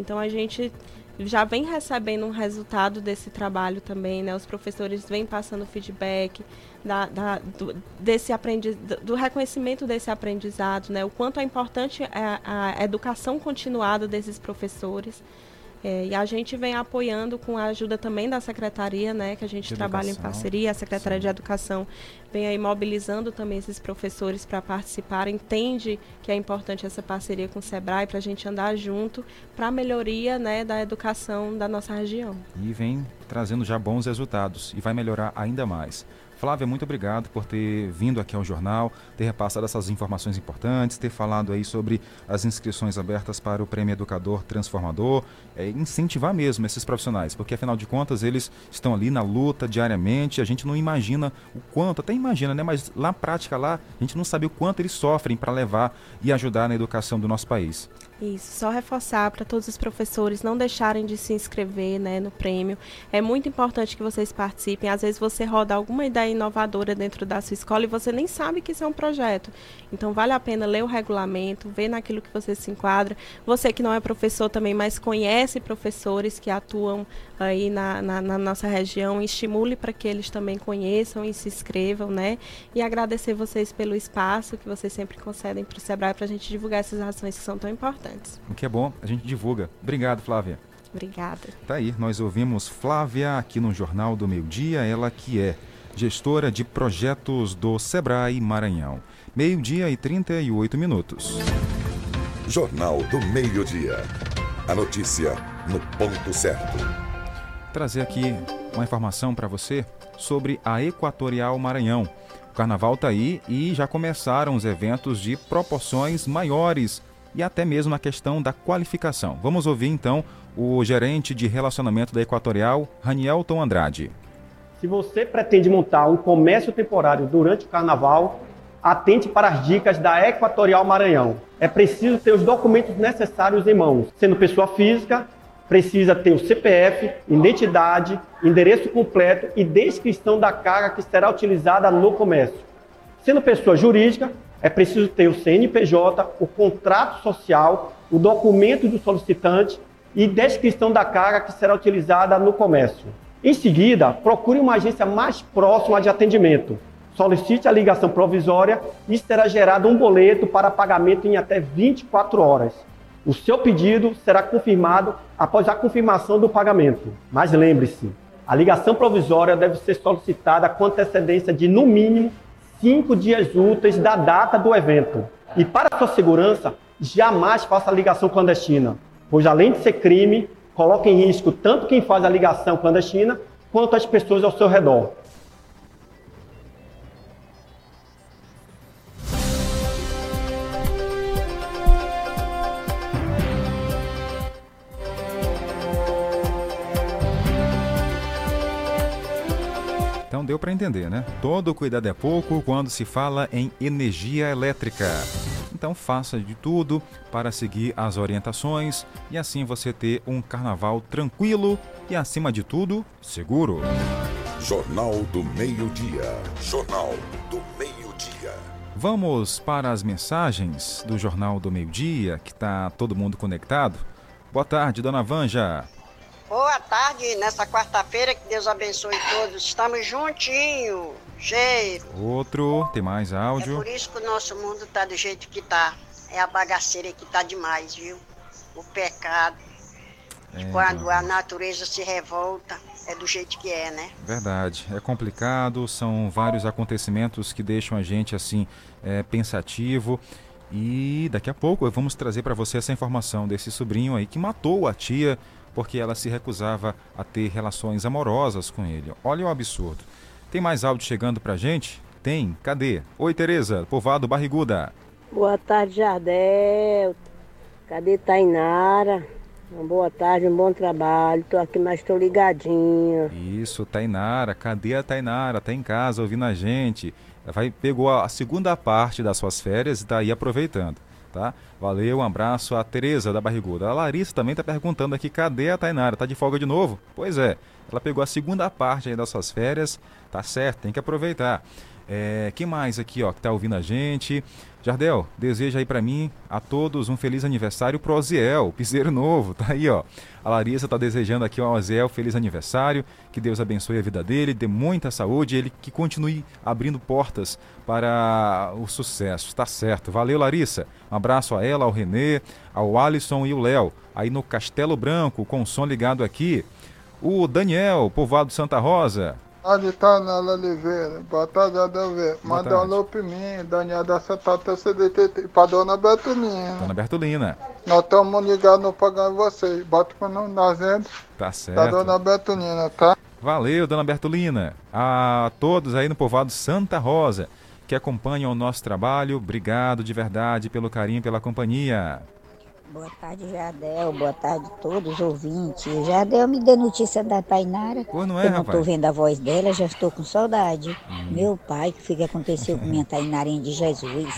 S19: Então a gente já vem recebendo um resultado desse trabalho também, né? Os professores vêm passando feedback da, da, do, desse aprendiz, do reconhecimento desse aprendizado, né? O quanto é importante a, a educação continuada desses professores. É, e a gente vem apoiando com a ajuda também da secretaria, né, que a gente trabalha em parceria, a Secretaria Sim. de Educação vem aí mobilizando também esses professores para participar, entende que é importante essa parceria com o SEBRAE para a gente andar junto para a melhoria né, da educação da nossa região.
S1: E vem trazendo já bons resultados e vai melhorar ainda mais. Flávia, muito obrigado por ter vindo aqui ao jornal, ter repassado essas informações importantes, ter falado aí sobre as inscrições abertas para o Prêmio Educador Transformador, é, incentivar mesmo esses profissionais, porque afinal de contas eles estão ali na luta diariamente, a gente não imagina o quanto, até imagina, né? Mas na prática lá, a gente não sabe o quanto eles sofrem para levar e ajudar na educação do nosso país.
S19: Isso, só reforçar para todos os professores não deixarem de se inscrever né, no prêmio. É muito importante que vocês participem. Às vezes você roda alguma ideia inovadora dentro da sua escola e você nem sabe que isso é um projeto. Então vale a pena ler o regulamento, ver naquilo que você se enquadra. Você que não é professor também, mas conhece professores que atuam aí na, na, na nossa região, estimule para que eles também conheçam e se inscrevam, né? E agradecer vocês pelo espaço que vocês sempre concedem para o Sebrae para a gente divulgar essas ações que são tão importantes.
S1: O que é bom, a gente divulga. Obrigado, Flávia.
S19: Obrigada.
S1: Tá aí, nós ouvimos Flávia aqui no Jornal do Meio Dia, ela que é gestora de projetos do Sebrae Maranhão. Meio-dia e 38 minutos.
S7: Jornal do Meio-Dia. A notícia no ponto certo
S1: trazer aqui uma informação para você sobre a Equatorial Maranhão. O carnaval está aí e já começaram os eventos de proporções maiores e até mesmo a questão da qualificação. Vamos ouvir então o gerente de relacionamento da Equatorial, Ranielton Andrade.
S25: Se você pretende montar um comércio temporário durante o carnaval, atente para as dicas da Equatorial Maranhão. É preciso ter os documentos necessários em mãos, sendo pessoa física precisa ter o CPF, identidade, endereço completo e descrição da carga que será utilizada no comércio. Sendo pessoa jurídica, é preciso ter o CNPJ, o contrato social, o documento do solicitante e descrição da carga que será utilizada no comércio. Em seguida, procure uma agência mais próxima de atendimento. Solicite a ligação provisória e será gerado um boleto para pagamento em até 24 horas. O seu pedido será confirmado após a confirmação do pagamento. Mas lembre-se, a ligação provisória deve ser solicitada com antecedência de, no mínimo, cinco dias úteis da data do evento. E para sua segurança, jamais faça ligação clandestina, pois além de ser crime, coloca em risco tanto quem faz a ligação clandestina quanto as pessoas ao seu redor.
S1: Então deu para entender, né? Todo cuidado é pouco quando se fala em energia elétrica. Então faça de tudo para seguir as orientações e assim você ter um carnaval tranquilo e acima de tudo, seguro.
S7: Jornal do Meio-Dia. Jornal do Meio-Dia.
S1: Vamos para as mensagens do Jornal do Meio-Dia, que está todo mundo conectado. Boa tarde, dona Vanja.
S26: Boa tarde, nessa quarta-feira, que Deus abençoe todos. Estamos juntinho, cheiro.
S1: Outro, tem mais
S26: É
S1: áudio.
S26: por isso que o nosso mundo tá do jeito que tá. É a bagaceira que tá demais, viu? O pecado.
S1: É,
S26: Quando a natureza se revolta, é do jeito que é, né?
S1: Verdade, é complicado, são vários acontecimentos que deixam a gente assim é, pensativo. E daqui a pouco vamos trazer para você essa informação desse sobrinho aí que matou a tia porque ela se recusava a ter relações amorosas com ele. Olha o absurdo. Tem mais áudio chegando pra gente? Tem. Cadê? Oi, Tereza, povoado Barriguda.
S27: Boa tarde, Jardel. Cadê Tainara? Uma boa tarde, um bom trabalho. Tô aqui, mas tô ligadinha.
S1: Isso, Tainara. Cadê a Tainara? Tá em casa ouvindo a gente. Vai, pegou a segunda parte das suas férias e tá aí aproveitando, tá? Valeu, um abraço a Tereza da Barriguda. A Larissa também tá perguntando aqui, cadê a Tainara? Tá de folga de novo? Pois é, ela pegou a segunda parte aí das suas férias, tá certo, tem que aproveitar. É, quem mais aqui, ó, que tá ouvindo a gente? Jardel, deseja aí para mim, a todos, um feliz aniversário pro Oziel, piseiro novo, (laughs) tá aí, ó. A Larissa tá desejando aqui ao Oziel feliz aniversário, que Deus abençoe a vida dele, dê muita saúde, ele que continue abrindo portas para o sucesso, tá certo. Valeu, Larissa. Um abraço a ela, ao Renê, ao Alisson e o Léo, aí no Castelo Branco, com o som ligado aqui. O Daniel, povoado Santa Rosa,
S28: Ali tá Oliveira, boa tarde, Adelver. Manda um alô pra mim, Daniel da Santa CDT, pra dona Betulina.
S1: Dona Bertolina.
S28: Nós estamos ligados no pagando vocês. Bota o nome da gente,
S1: Tá
S28: da
S1: certo.
S28: dona Betulina, tá?
S1: Valeu, dona Bertolina. A todos aí no povoado Santa Rosa que acompanham o nosso trabalho, obrigado de verdade pelo carinho, pela companhia.
S29: Boa tarde, Jardel. Boa tarde a todos os ouvintes. Jardel, me dê notícia da Tainara.
S1: Pô, não é,
S29: Eu não
S1: rapaz?
S29: tô vendo a voz dela, já estou com saudade. Meu pai, o que foi que aconteceu com minha (laughs) Tainarinha de Jesus?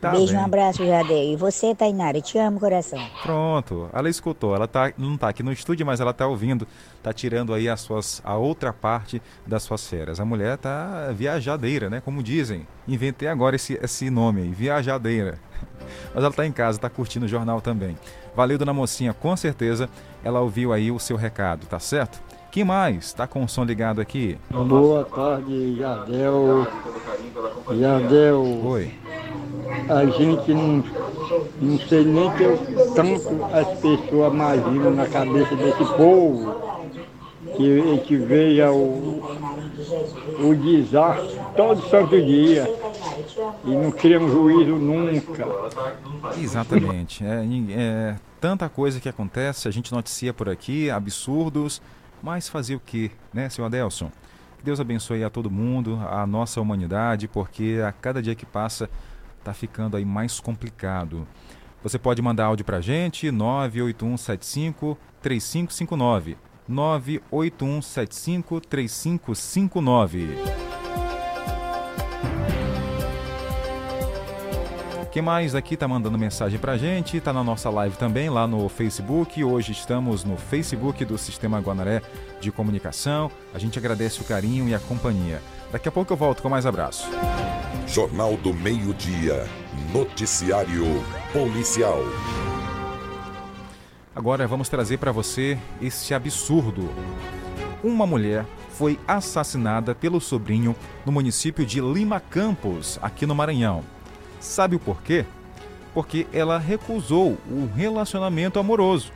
S1: Tá
S29: Beijo,
S1: bem.
S29: um abraço, Jardel. E você, Tainara, te amo, coração.
S1: Pronto, ela escutou, ela tá, não está aqui no estúdio, mas ela está ouvindo, está tirando aí as suas, a outra parte das suas férias. A mulher tá viajadeira, né? Como dizem. Inventei agora esse, esse nome aí, viajadeira. (laughs) Mas ela está em casa, está curtindo o jornal também. Valeu, dona mocinha, com certeza ela ouviu aí o seu recado, tá certo? Quem mais? Tá com o som ligado aqui?
S28: Boa tarde, Jardel. Jardel.
S1: Oi.
S28: A gente não, não sei nem que eu, tanto as pessoas imaginam na cabeça desse povo que a gente veja o, o desastre todo santo dia e não criamos juízo nunca.
S1: Exatamente. É, é tanta coisa que acontece, a gente noticia por aqui, absurdos, mas fazer o quê, né, seu Adelson? Que Deus abençoe a todo mundo, a nossa humanidade, porque a cada dia que passa está ficando aí mais complicado. Você pode mandar áudio pra gente, 98175 3559. Quem mais aqui tá mandando mensagem pra gente? Tá na nossa live também lá no Facebook. Hoje estamos no Facebook do Sistema Guanaré de Comunicação. A gente agradece o carinho e a companhia. Daqui a pouco eu volto com mais abraço.
S7: Jornal do Meio-Dia. Noticiário Policial.
S1: Agora vamos trazer para você esse absurdo. Uma mulher foi assassinada pelo sobrinho no município de Lima Campos, aqui no Maranhão. Sabe o porquê? Porque ela recusou o relacionamento amoroso.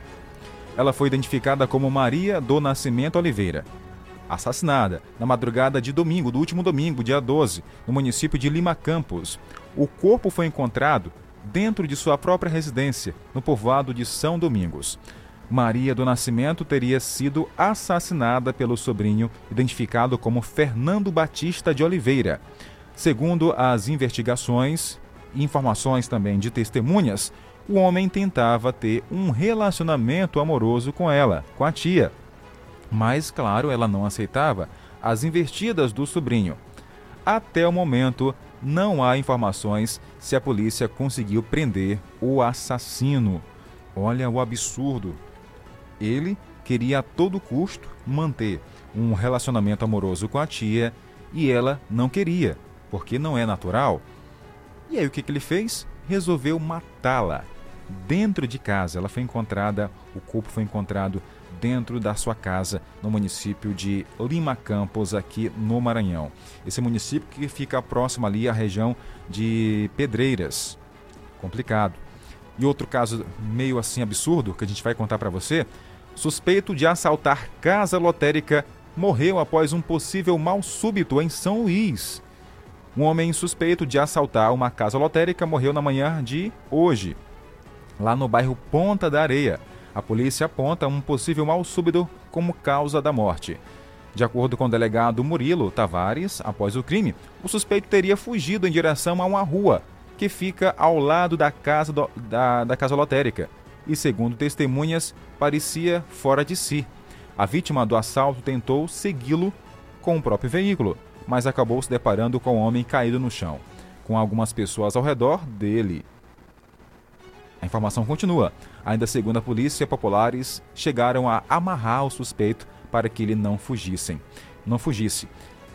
S1: Ela foi identificada como Maria do Nascimento Oliveira. Assassinada na madrugada de domingo, do último domingo, dia 12, no município de Lima Campos. O corpo foi encontrado dentro de sua própria residência, no povoado de São Domingos. Maria do Nascimento teria sido assassinada pelo sobrinho, identificado como Fernando Batista de Oliveira. Segundo as investigações informações também de testemunhas, o homem tentava ter um relacionamento amoroso com ela, com a tia. Mas, claro, ela não aceitava as investidas do sobrinho. Até o momento, não há informações se a polícia conseguiu prender o assassino. Olha o absurdo. Ele queria a todo custo manter um relacionamento amoroso com a tia e ela não queria, porque não é natural. E aí o que, que ele fez? Resolveu matá-la dentro de casa. Ela foi encontrada, o corpo foi encontrado dentro da sua casa no município de Lima Campos, aqui no Maranhão. Esse município que fica próximo ali à região de Pedreiras. Complicado. E outro caso meio assim absurdo que a gente vai contar para você: suspeito de assaltar casa lotérica morreu após um possível mal súbito em São Luís. Um homem suspeito de assaltar uma casa lotérica morreu na manhã de hoje, lá no bairro Ponta da Areia. A polícia aponta um possível mal súbito como causa da morte. De acordo com o delegado Murilo Tavares, após o crime, o suspeito teria fugido em direção a uma rua que fica ao lado da casa, do, da, da casa lotérica e, segundo testemunhas, parecia fora de si. A vítima do assalto tentou segui-lo com o próprio veículo, mas acabou se deparando com o homem caído no chão, com algumas pessoas ao redor dele. A informação continua. Ainda segundo a polícia, populares chegaram a amarrar o suspeito para que ele não fugissem. Não fugisse.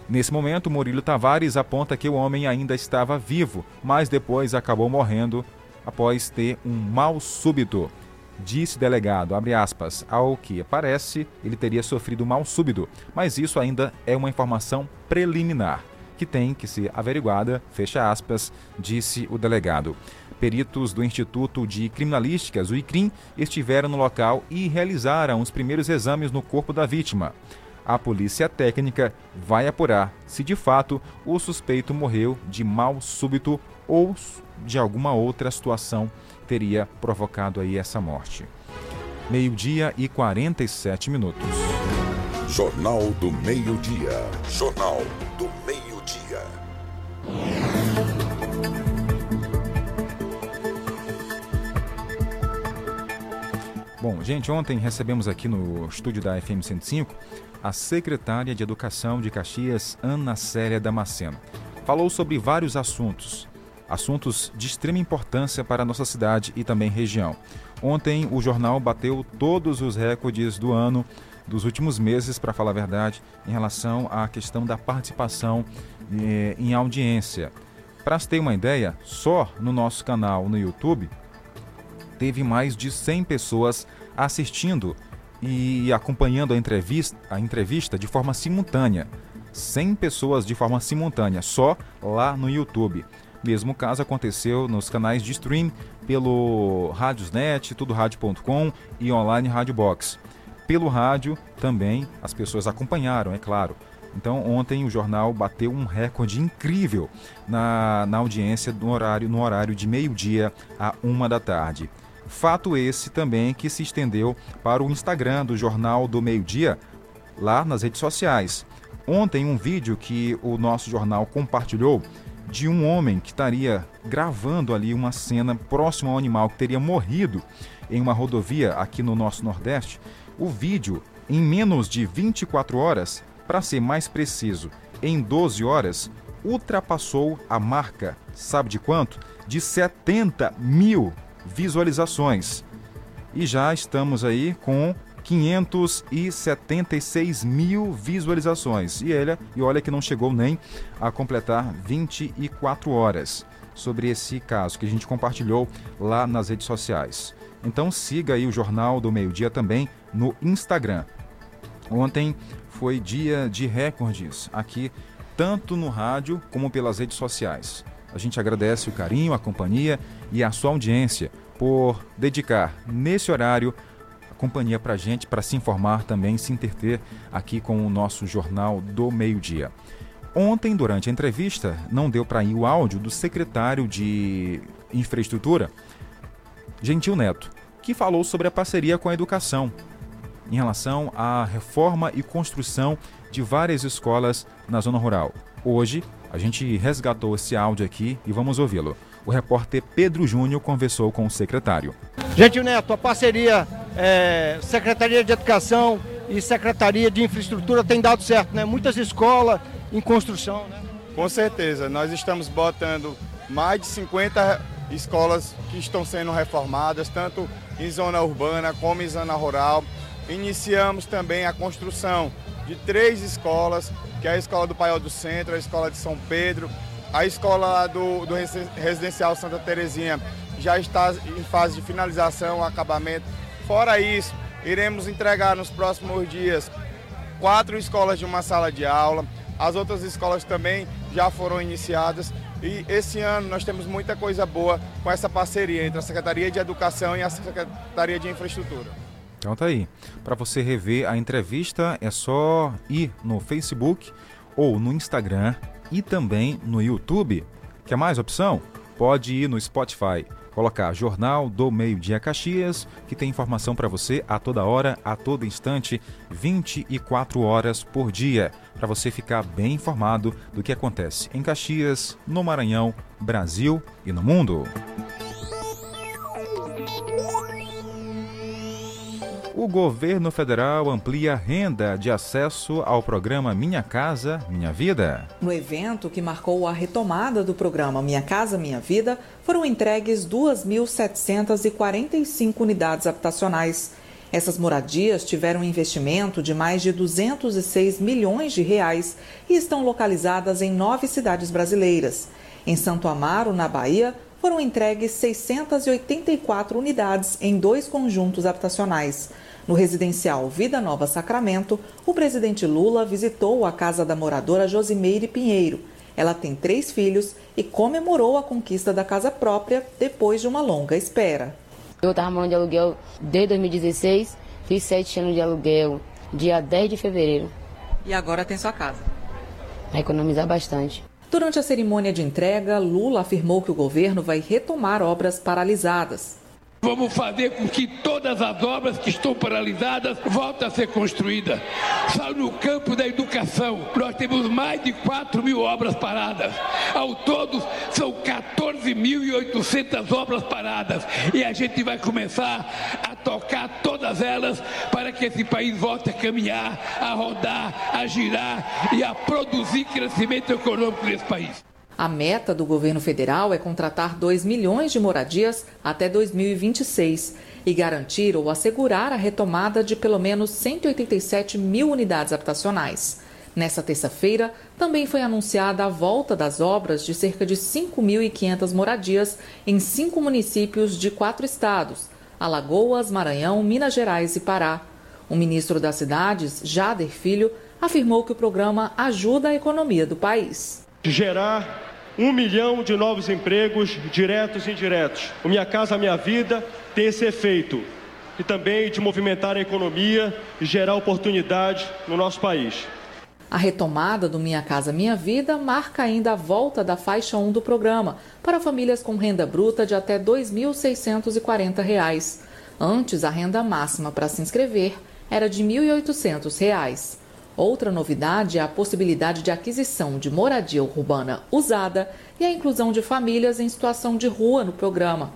S1: Nesse momento, Murilo Tavares aponta que o homem ainda estava vivo, mas depois acabou morrendo após ter um mal súbito. Disse delegado, abre aspas, ao que parece, ele teria sofrido mal súbito, mas isso ainda é uma informação preliminar, que tem que ser averiguada, fecha aspas, disse o delegado. Peritos do Instituto de Criminalísticas, o ICRIM, estiveram no local e realizaram os primeiros exames no corpo da vítima. A polícia técnica vai apurar se de fato o suspeito morreu de mal súbito ou de alguma outra situação teria provocado aí essa morte. Meio-dia e 47 minutos.
S7: Jornal do Meio-Dia. Jornal do Meio-Dia.
S1: Bom, gente, ontem recebemos aqui no estúdio da FM 105 a secretária de Educação de Caxias, Ana Célia Damasceno. Falou sobre vários assuntos, assuntos de extrema importância para a nossa cidade e também região. Ontem o jornal bateu todos os recordes do ano, dos últimos meses, para falar a verdade, em relação à questão da participação eh, em audiência. Para se ter uma ideia, só no nosso canal no YouTube teve mais de 100 pessoas assistindo e acompanhando a entrevista, a entrevista de forma simultânea. 100 pessoas de forma simultânea, só lá no YouTube. Mesmo caso aconteceu nos canais de stream pelo Radiosnet, tudorádio.com e online Rádio Box. Pelo rádio também as pessoas acompanharam, é claro. Então ontem o jornal bateu um recorde incrível na, na audiência no horário, no horário de meio-dia a uma da tarde. Fato esse também que se estendeu para o Instagram do Jornal do Meio Dia, lá nas redes sociais. Ontem, um vídeo que o nosso jornal compartilhou de um homem que estaria gravando ali uma cena próximo ao animal que teria morrido em uma rodovia aqui no nosso Nordeste. O vídeo, em menos de 24 horas, para ser mais preciso, em 12 horas, ultrapassou a marca, sabe de quanto? De 70 mil visualizações. E já estamos aí com 576 mil visualizações. E, ele, e olha que não chegou nem a completar 24 horas sobre esse caso que a gente compartilhou lá nas redes sociais. Então siga aí o Jornal do Meio Dia também no Instagram. Ontem foi dia de recordes aqui, tanto no rádio como pelas redes sociais. A gente agradece o carinho, a companhia e a sua audiência por dedicar nesse horário companhia para a gente, para se informar também, se interter aqui com o nosso Jornal do Meio-Dia. Ontem, durante a entrevista, não deu para ir o áudio do secretário de Infraestrutura, Gentil Neto, que falou sobre a parceria com a educação em relação à reforma e construção de várias escolas na zona rural. Hoje, a gente resgatou esse áudio aqui e vamos ouvi-lo. O repórter Pedro Júnior conversou com o secretário.
S30: Gentil Neto, a parceria é, Secretaria de Educação e Secretaria de Infraestrutura tem dado certo, né? Muitas escolas em construção, né?
S31: Com certeza, nós estamos botando mais de 50 escolas que estão sendo reformadas, tanto em zona urbana como em zona rural. Iniciamos também a construção de três escolas, que é a Escola do Paiol do Centro, a Escola de São Pedro, a escola do, do Residencial Santa Terezinha já está em fase de finalização, acabamento. Fora isso, Iremos entregar nos próximos dias quatro escolas de uma sala de aula. As outras escolas também já foram iniciadas. E esse ano nós temos muita coisa boa com essa parceria entre a Secretaria de Educação e a Secretaria de Infraestrutura.
S1: Então tá aí. Para você rever a entrevista é só ir no Facebook ou no Instagram e também no YouTube. Quer mais opção? Pode ir no Spotify, colocar Jornal do Meio Dia Caxias, que tem informação para você a toda hora, a todo instante, 24 horas por dia, para você ficar bem informado do que acontece em Caxias, no Maranhão, Brasil e no mundo. O governo federal amplia renda de acesso ao programa Minha Casa Minha Vida.
S32: No evento que marcou a retomada do programa Minha Casa Minha Vida, foram entregues 2.745 unidades habitacionais. Essas moradias tiveram um investimento de mais de 206 milhões de reais e estão localizadas em nove cidades brasileiras. Em Santo Amaro, na Bahia, foram entregues 684 unidades em dois conjuntos habitacionais. No residencial Vida Nova Sacramento, o presidente Lula visitou a casa da moradora Josimeire Pinheiro. Ela tem três filhos e comemorou a conquista da casa própria depois de uma longa espera.
S33: Eu estava morando de aluguel desde 2016, fiz sete anos de aluguel, dia 10 de fevereiro.
S32: E agora tem sua casa.
S33: Vai economizar bastante.
S32: Durante a cerimônia de entrega, Lula afirmou que o governo vai retomar obras paralisadas.
S34: Vamos fazer com que todas as obras que estão paralisadas voltem a ser construídas. Só no campo da educação, nós temos mais de 4 mil obras paradas. Ao todo, são 14.800 obras paradas. E a gente vai começar a tocar todas elas para que esse país volte a caminhar, a rodar, a girar e a produzir crescimento econômico nesse país.
S32: A meta do governo federal é contratar 2 milhões de moradias até 2026 e garantir ou assegurar a retomada de pelo menos 187 mil unidades habitacionais. Nessa terça-feira, também foi anunciada a volta das obras de cerca de 5.500 moradias em cinco municípios de quatro estados: Alagoas, Maranhão, Minas Gerais e Pará. O ministro das Cidades, Jader Filho, afirmou que o programa ajuda a economia do país.
S35: Gerar um milhão de novos empregos, diretos e indiretos. O Minha Casa Minha Vida tem esse efeito e também de movimentar a economia e gerar oportunidade no nosso país.
S32: A retomada do Minha Casa Minha Vida marca ainda a volta da faixa 1 do programa para famílias com renda bruta de até R$ 2.640. Antes, a renda máxima para se inscrever era de R$ 1.800. Outra novidade é a possibilidade de aquisição de moradia urbana usada e a inclusão de famílias em situação de rua no programa.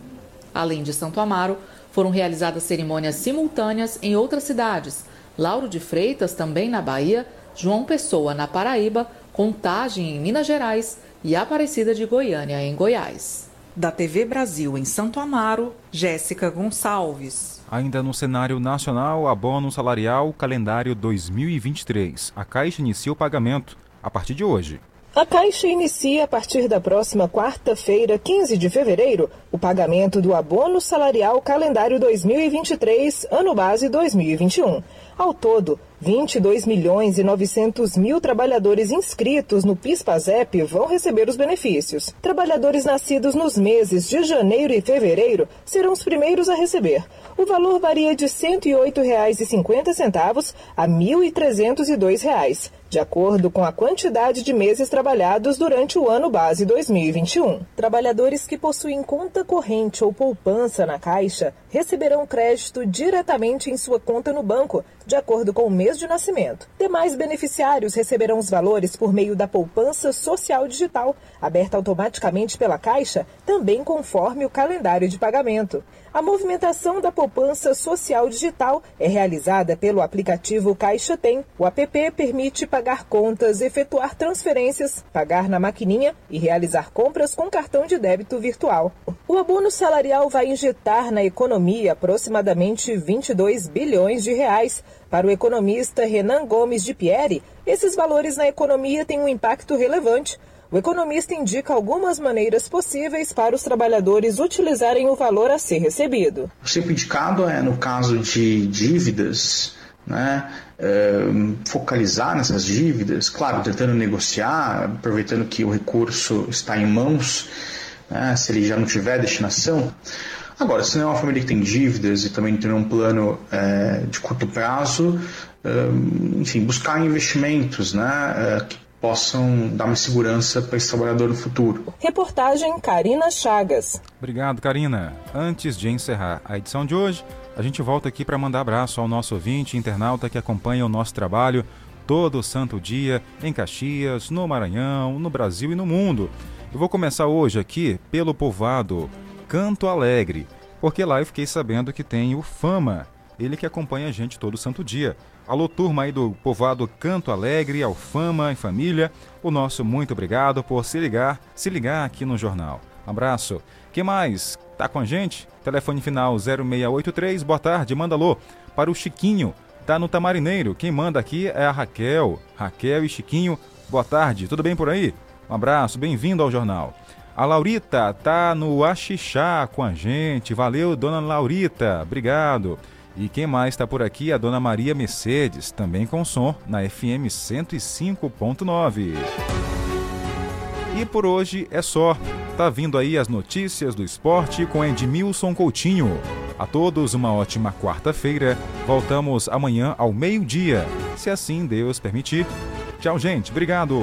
S32: Além de Santo Amaro, foram realizadas cerimônias simultâneas em outras cidades. Lauro de Freitas, também na Bahia, João Pessoa, na Paraíba, Contagem, em Minas Gerais e Aparecida de Goiânia, em Goiás. Da TV Brasil em Santo Amaro, Jéssica Gonçalves.
S1: Ainda no cenário nacional, abono salarial calendário 2023. A Caixa inicia o pagamento a partir de hoje.
S36: A Caixa inicia a partir da próxima quarta-feira, 15 de fevereiro, o pagamento do abono salarial calendário 2023, ano base 2021. Ao todo, 22 milhões e 900 mil trabalhadores inscritos no PIS/PASEP vão receber os benefícios. Trabalhadores nascidos nos meses de janeiro e fevereiro serão os primeiros a receber. O valor varia de R$ 108,50 a R$ 1.302, de acordo com a quantidade de meses trabalhados durante o ano base 2021. Trabalhadores que possuem conta corrente ou poupança na Caixa receberão crédito diretamente em sua conta no banco, de acordo com o mês de nascimento. Demais beneficiários receberão os valores por meio da poupança social digital, aberta automaticamente pela Caixa, também conforme o calendário de pagamento. A movimentação da poupança social digital é realizada pelo aplicativo Caixa Tem. O app permite pagar contas, efetuar transferências, pagar na maquininha e realizar compras com cartão de débito virtual. O abono salarial vai injetar na economia aproximadamente 22 bilhões de reais. Para o economista Renan Gomes de Pieri, esses valores na economia têm um impacto relevante O economista indica algumas maneiras possíveis para os trabalhadores utilizarem o valor a ser recebido.
S37: O sempre indicado é no caso de dívidas, né, é, focalizar nessas dívidas, claro, tentando negociar, aproveitando que o recurso está em mãos, né, se ele já não tiver destinação. Agora, se não é uma família que tem dívidas e também tem um plano é, de curto prazo, é, enfim, buscar investimentos né, é, que possam dar uma segurança para esse trabalhador no futuro.
S36: Reportagem Karina Chagas.
S1: Obrigado, Karina. Antes de encerrar a edição de hoje, a gente volta aqui para mandar abraço ao nosso ouvinte internauta que acompanha o nosso trabalho todo santo dia em Caxias, no Maranhão, no Brasil e no mundo. Eu vou começar hoje aqui pelo povoado Canto Alegre, porque lá eu fiquei sabendo que tem o Fama, ele que acompanha a gente todo santo dia. Alô, turma aí do povoado Canto Alegre, ao Fama e família, o nosso muito obrigado por se ligar, se ligar aqui no jornal. Abraço. Quem mais? Tá com a gente? Telefone final 0683, boa tarde, manda alô para o Chiquinho, tá no Tamarineiro. Quem manda aqui é a Raquel. Raquel e Chiquinho, boa tarde, tudo bem por aí? Um abraço, bem-vindo ao jornal. A Laurita tá no Axixá com a gente. Valeu, dona Laurita. Obrigado. E quem mais está por aqui? A dona Maria Mercedes, também com som na FM 105.9. E por hoje é só. Tá vindo aí as notícias do esporte com Edmilson Coutinho. A todos uma ótima quarta-feira. Voltamos amanhã ao meio-dia, se assim Deus permitir. Tchau, gente. Obrigado.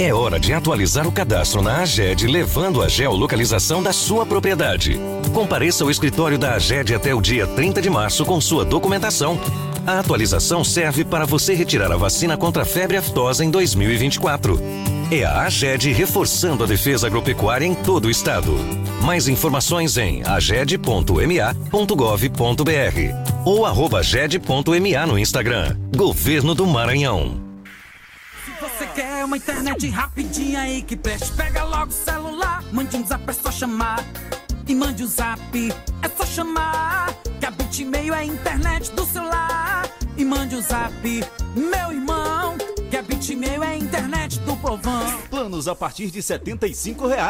S20: É hora de atualizar o cadastro na AGED, levando a geolocalização da sua propriedade. Compareça ao escritório da AGED até o dia 30 de março com sua documentação. A atualização serve para você retirar a vacina contra a febre aftosa em 2024. É a AGED reforçando a defesa agropecuária em todo o estado. Mais informações em aged.ma.gov.br ou aged.ma no Instagram. Governo do Maranhão.
S33: Quer uma internet rapidinha aí que preste? Pega logo o celular, mande um zap, é só chamar. E mande o um zap, é só chamar. Que a Bitmail é a internet do celular. E mande o um zap, meu irmão. Que a Bitmail é a internet do povão.
S17: Planos a partir de 75 reais.